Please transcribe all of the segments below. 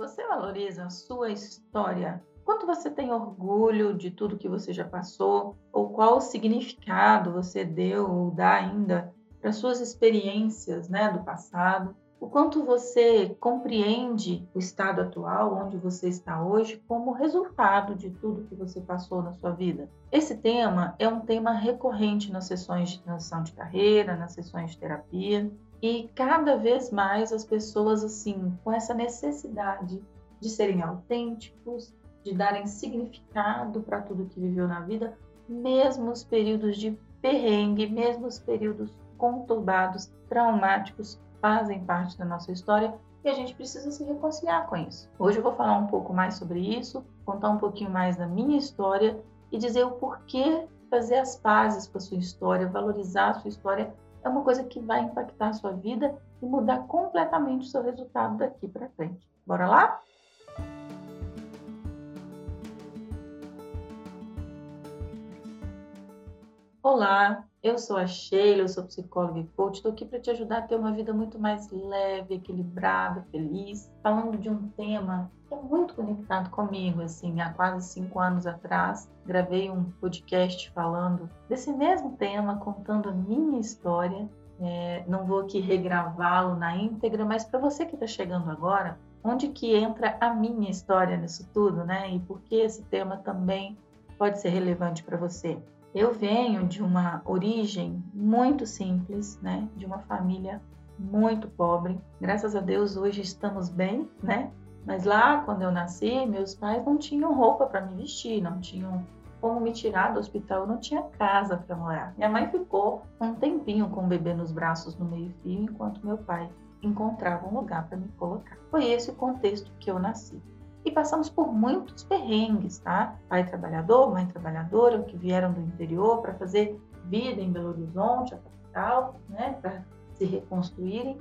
Você valoriza a sua história? Quanto você tem orgulho de tudo que você já passou? Ou qual significado você deu ou dá ainda para suas experiências né, do passado? O quanto você compreende o estado atual, onde você está hoje, como resultado de tudo que você passou na sua vida? Esse tema é um tema recorrente nas sessões de transição de carreira, nas sessões de terapia, e cada vez mais as pessoas, assim, com essa necessidade de serem autênticos, de darem significado para tudo que viveu na vida, mesmo os períodos de perrengue, mesmo os períodos conturbados, traumáticos, fazem parte da nossa história e a gente precisa se reconciliar com isso. Hoje eu vou falar um pouco mais sobre isso, contar um pouquinho mais da minha história e dizer o porquê fazer as pazes com a sua história, valorizar a sua história é uma coisa que vai impactar a sua vida e mudar completamente o seu resultado daqui para frente. Bora lá? Olá, eu sou a Sheila, eu sou psicóloga e coach. Estou aqui para te ajudar a ter uma vida muito mais leve, equilibrada, feliz. Falando de um tema que é muito conectado comigo. Assim, há quase cinco anos atrás, gravei um podcast falando desse mesmo tema, contando a minha história. É, não vou aqui regravá-lo na íntegra, mas para você que está chegando agora, onde que entra a minha história nisso tudo, né? E por que esse tema também pode ser relevante para você? Eu venho de uma origem muito simples, né? De uma família muito pobre. Graças a Deus hoje estamos bem, né? Mas lá quando eu nasci, meus pais não tinham roupa para me vestir, não tinham como me tirar do hospital, eu não tinha casa para morar. Minha mãe ficou um tempinho com o bebê nos braços no meio-fio, enquanto meu pai encontrava um lugar para me colocar. Foi esse o contexto que eu nasci e passamos por muitos perrengues, tá? Pai trabalhador, mãe trabalhadora, que vieram do interior para fazer vida em Belo Horizonte, a capital, né, para se reconstruírem.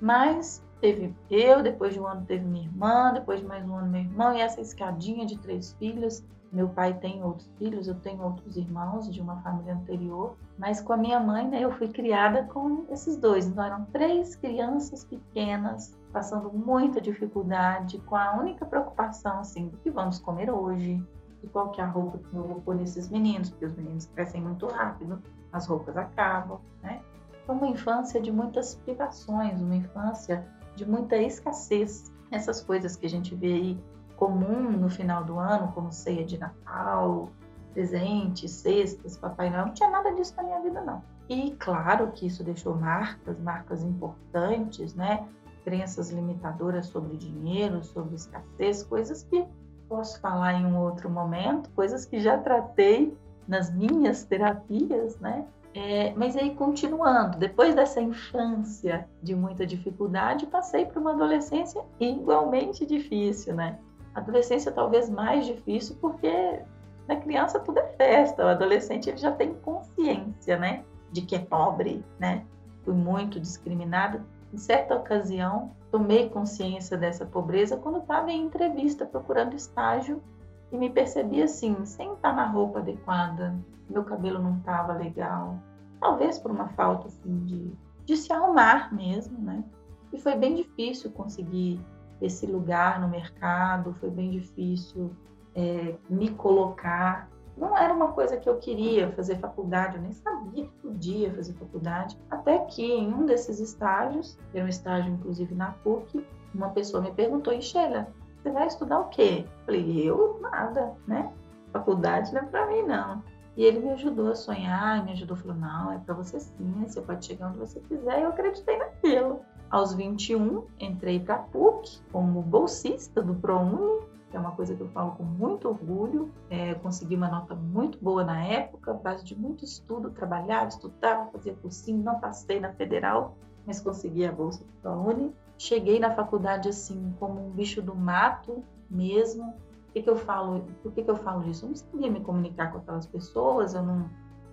Mas teve eu, depois de um ano teve minha irmã, depois de mais um ano meu irmão, e essa escadinha de três filhos. Meu pai tem outros filhos, eu tenho outros irmãos de uma família anterior, mas com a minha mãe, né, eu fui criada com esses dois. Então eram três crianças pequenas passando muita dificuldade, com a única preocupação assim, do que vamos comer hoje, qual que é a roupa que eu vou pôr nesses meninos, porque os meninos crescem muito rápido, as roupas acabam, né? Foi uma infância de muitas privações, uma infância de muita escassez. Essas coisas que a gente vê aí comum no final do ano, como ceia de Natal, presentes, cestas, Papai Noel, não tinha nada disso na minha vida, não. E claro que isso deixou marcas, marcas importantes, né? Crenças limitadoras sobre dinheiro, sobre escassez, coisas que posso falar em um outro momento, coisas que já tratei nas minhas terapias, né? É, mas aí, continuando, depois dessa infância de muita dificuldade, passei para uma adolescência igualmente difícil, né? Adolescência talvez mais difícil porque na criança tudo é festa, o adolescente ele já tem consciência, né? De que é pobre, né? Fui muito discriminada em certa ocasião, tomei consciência dessa pobreza quando estava em entrevista procurando estágio e me percebi assim, sem estar na roupa adequada, meu cabelo não estava legal, talvez por uma falta assim, de, de se arrumar mesmo, né? E foi bem difícil conseguir esse lugar no mercado, foi bem difícil é, me colocar não era uma coisa que eu queria fazer faculdade, eu nem sabia que podia fazer faculdade. Até que em um desses estágios, era um estágio inclusive na PUC, uma pessoa me perguntou: E você vai estudar o quê? Eu falei: Eu nada, né? Faculdade não é para mim, não. E ele me ajudou a sonhar, me ajudou, falou: Não, é para você sim, você pode chegar onde você quiser. E eu acreditei naquilo. Aos 21, entrei para a PUC como bolsista do ProUni que é uma coisa que eu falo com muito orgulho. É, consegui uma nota muito boa na época, base de muito estudo, trabalhava, estudava, fazia cursinho, não passei na federal, mas consegui a bolsa da Uni. Cheguei na faculdade assim como um bicho do mato mesmo. O que, que eu falo? Por que, que eu falo disso? Eu não sabia me comunicar com aquelas pessoas, eu não,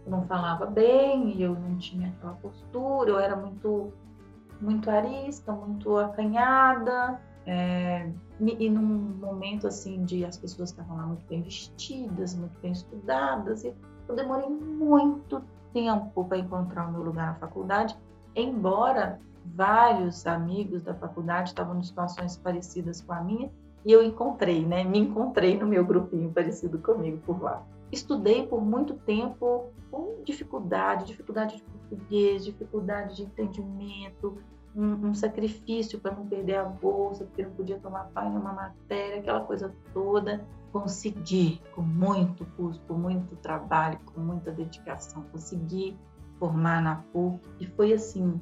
eu não falava bem, eu não tinha aquela postura, eu era muito muito arista, muito acanhada, é, e num momento assim de as pessoas estavam lá muito bem vestidas, muito bem estudadas, e eu demorei muito tempo para encontrar o meu lugar na faculdade, embora vários amigos da faculdade estavam em situações parecidas com a minha, E eu encontrei, né? Me encontrei no meu grupinho parecido comigo por lá. Estudei por muito tempo com dificuldade, dificuldade de português, dificuldade de entendimento, um, um sacrifício para não perder a bolsa, porque não podia tomar pai numa matéria, aquela coisa toda. Consegui, com muito custo, com muito trabalho, com muita dedicação, consegui formar na PUC e foi assim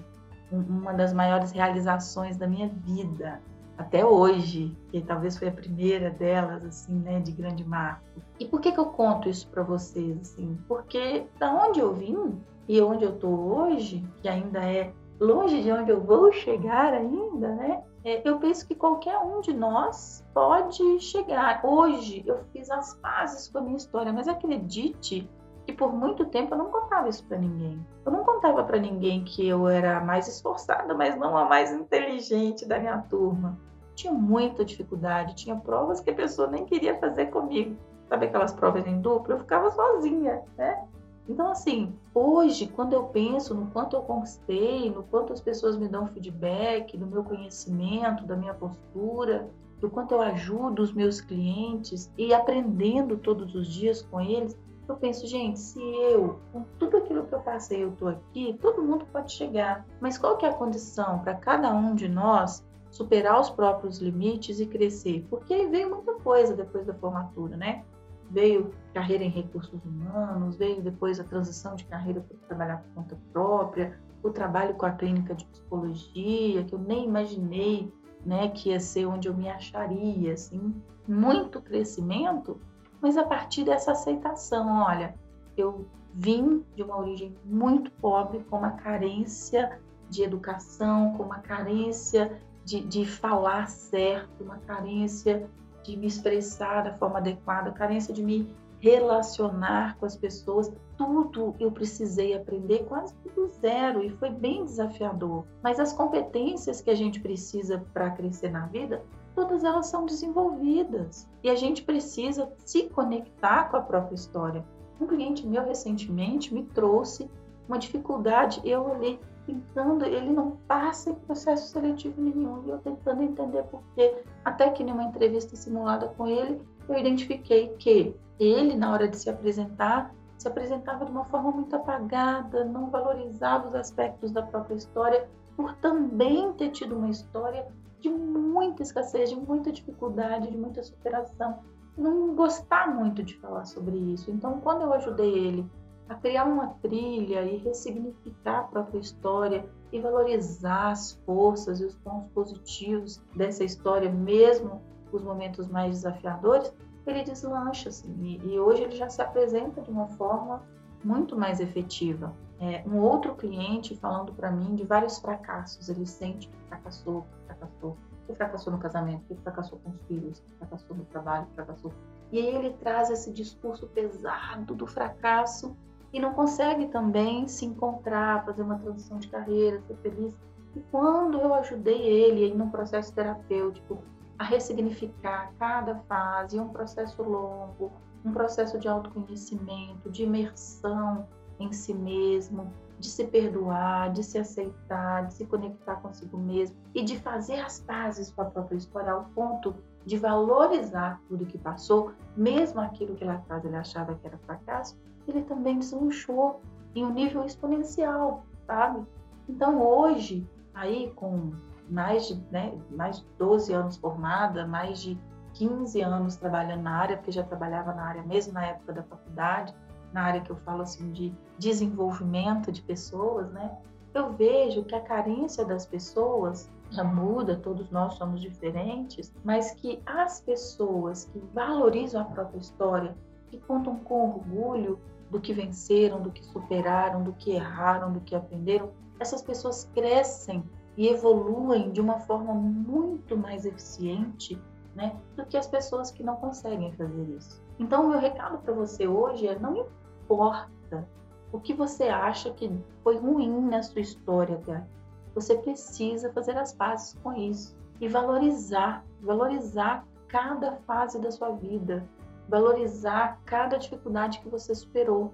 uma das maiores realizações da minha vida até hoje, que talvez foi a primeira delas, assim, né, de grande marco. E por que que eu conto isso para vocês, assim? Porque da onde eu vim e onde eu tô hoje, que ainda é longe de onde eu vou chegar ainda, né? É, eu penso que qualquer um de nós pode chegar. Hoje eu fiz as pazes com a minha história, mas acredite que por muito tempo eu não contava isso para ninguém. Eu não contava para ninguém que eu era a mais esforçada, mas não a mais inteligente da minha turma. Tinha muita dificuldade, tinha provas que a pessoa nem queria fazer comigo. Sabe aquelas provas em dupla? Eu ficava sozinha, né? Então, assim, hoje, quando eu penso no quanto eu conquistei, no quanto as pessoas me dão feedback, do meu conhecimento, da minha postura, do quanto eu ajudo os meus clientes e aprendendo todos os dias com eles, eu penso, gente, se eu, com tudo aquilo que eu passei, eu estou aqui, todo mundo pode chegar. Mas qual que é a condição para cada um de nós superar os próprios limites e crescer? Porque aí veio muita coisa depois da formatura, né? Veio carreira em recursos humanos, veio depois a transição de carreira para trabalhar por conta própria, o trabalho com a clínica de psicologia, que eu nem imaginei né, que ia ser onde eu me acharia, assim, muito crescimento, mas a partir dessa aceitação, olha, eu vim de uma origem muito pobre, com uma carência de educação, com uma carência de, de falar certo, uma carência de me expressar da forma adequada, carência de me relacionar com as pessoas, tudo eu precisei aprender quase do zero e foi bem desafiador. Mas as competências que a gente precisa para crescer na vida, todas elas são desenvolvidas e a gente precisa se conectar com a própria história. Um cliente meu recentemente me trouxe uma dificuldade, eu olhei tentando, ele não passa em processo seletivo nenhum. E eu tentando entender por quê. Até que numa entrevista simulada com ele, eu identifiquei que ele, na hora de se apresentar, se apresentava de uma forma muito apagada, não valorizava os aspectos da própria história, por também ter tido uma história de muita escassez, de muita dificuldade, de muita superação. Não gostar muito de falar sobre isso. Então, quando eu ajudei ele a criar uma trilha e ressignificar a própria história e valorizar as forças e os pontos positivos dessa história, mesmo os momentos mais desafiadores, ele deslancha assim. E, e hoje ele já se apresenta de uma forma muito mais efetiva. É, um outro cliente falando para mim de vários fracassos, ele sente que fracassou, que fracassou, que fracassou no casamento, que fracassou com os filhos, que fracassou no trabalho, que fracassou. E aí ele traz esse discurso pesado do fracasso e não consegue também se encontrar, fazer uma transição de carreira, ser feliz. E quando eu ajudei ele em um processo terapêutico a ressignificar cada fase, um processo longo, um processo de autoconhecimento, de imersão em si mesmo, de se perdoar, de se aceitar, de se conectar consigo mesmo e de fazer as pazes com a própria história ao ponto de valorizar tudo que passou, mesmo aquilo que lá atrás ele achava que era fracasso, ele também deslanchou em um nível exponencial, sabe? Então hoje, aí com mais de, né, mais de 12 anos formada, mais de 15 anos trabalhando na área, porque já trabalhava na área mesmo na época da faculdade, na área que eu falo assim de desenvolvimento de pessoas, né? Eu vejo que a carência das pessoas já muda, todos nós somos diferentes, mas que as pessoas que valorizam a própria história, que contam com orgulho do que venceram, do que superaram, do que erraram, do que aprenderam, essas pessoas crescem e evoluem de uma forma muito mais eficiente né, do que as pessoas que não conseguem fazer isso. Então, o meu recado para você hoje é: não importa o que você acha que foi ruim na sua história você precisa fazer as pazes com isso e valorizar, valorizar cada fase da sua vida, valorizar cada dificuldade que você superou,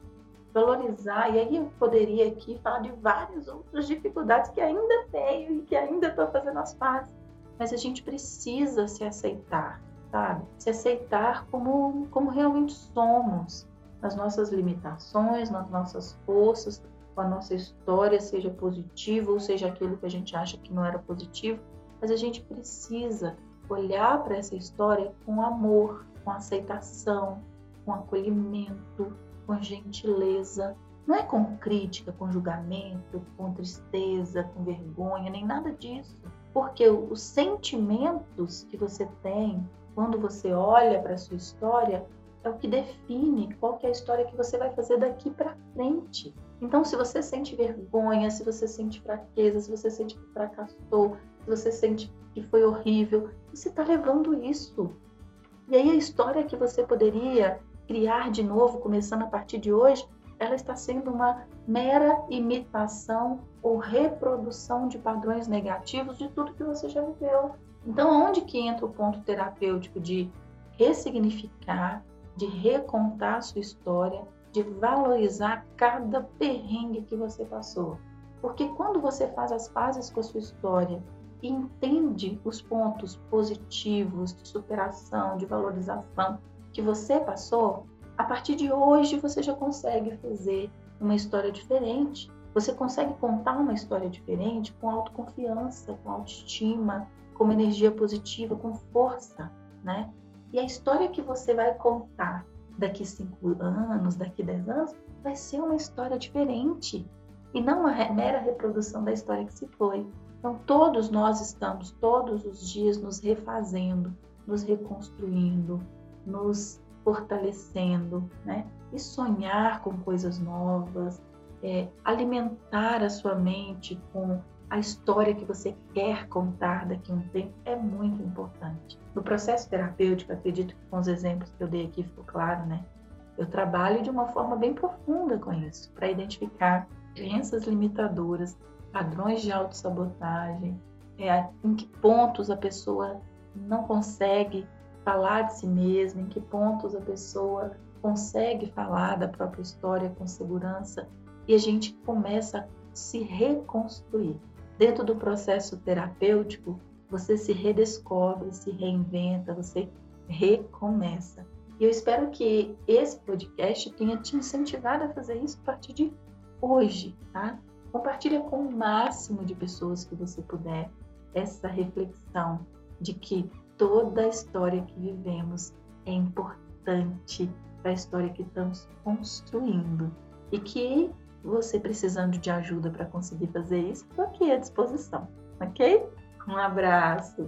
valorizar, e aí eu poderia aqui falar de várias outras dificuldades que ainda tenho e que ainda estou fazendo as pazes, mas a gente precisa se aceitar. sabe? Se aceitar como, como realmente somos, nas nossas limitações, nas nossas forças, com a nossa história, seja positiva ou seja aquilo que a gente acha que não era positivo, mas a gente precisa olhar para essa história com amor, com aceitação, com acolhimento, com gentileza. Não é com crítica, com julgamento, com tristeza, com vergonha, nem nada disso. Porque os sentimentos que você tem quando você olha para a sua história é o que define qual que é a história que você vai fazer daqui para frente. Então, se você sente vergonha, se você sente fraqueza, se você sente que fracassou, se você sente que foi horrível, você está levando isso. E aí a história que você poderia criar de novo, começando a partir de hoje, ela está sendo uma mera imitação ou reprodução de padrões negativos de tudo que você já viveu. Então, onde que entra o ponto terapêutico de ressignificar, de recontar a sua história, de valorizar cada perrengue que você passou? Porque quando você faz as pazes com a sua história e entende os pontos positivos de superação, de valorização que você passou, a partir de hoje você já consegue fazer uma história diferente. Você consegue contar uma história diferente com autoconfiança, com autoestima, com energia positiva, com força, né? E a história que você vai contar daqui cinco anos, daqui dez anos, vai ser uma história diferente e não uma mera reprodução da história que se foi. Então, todos nós estamos todos os dias nos refazendo, nos reconstruindo, nos fortalecendo, né? E sonhar com coisas novas, é, alimentar a sua mente com a história que você quer contar daqui a um tempo é muito importante. No processo terapêutico, acredito que com os exemplos que eu dei aqui ficou claro, né? Eu trabalho de uma forma bem profunda com isso, para identificar crenças limitadoras, padrões de autossabotagem, é, em que pontos a pessoa não consegue falar de si mesma, em que pontos a pessoa consegue falar da própria história com segurança e a gente começa a se reconstruir. Dentro do processo terapêutico, você se redescobre, se reinventa, você recomeça. E eu espero que esse podcast tenha te incentivado a fazer isso a partir de hoje, tá? Compartilha com o máximo de pessoas que você puder essa reflexão de que toda a história que vivemos é importante para a história que estamos construindo. E que você precisando de ajuda para conseguir fazer isso, estou aqui à disposição, ok? Um abraço!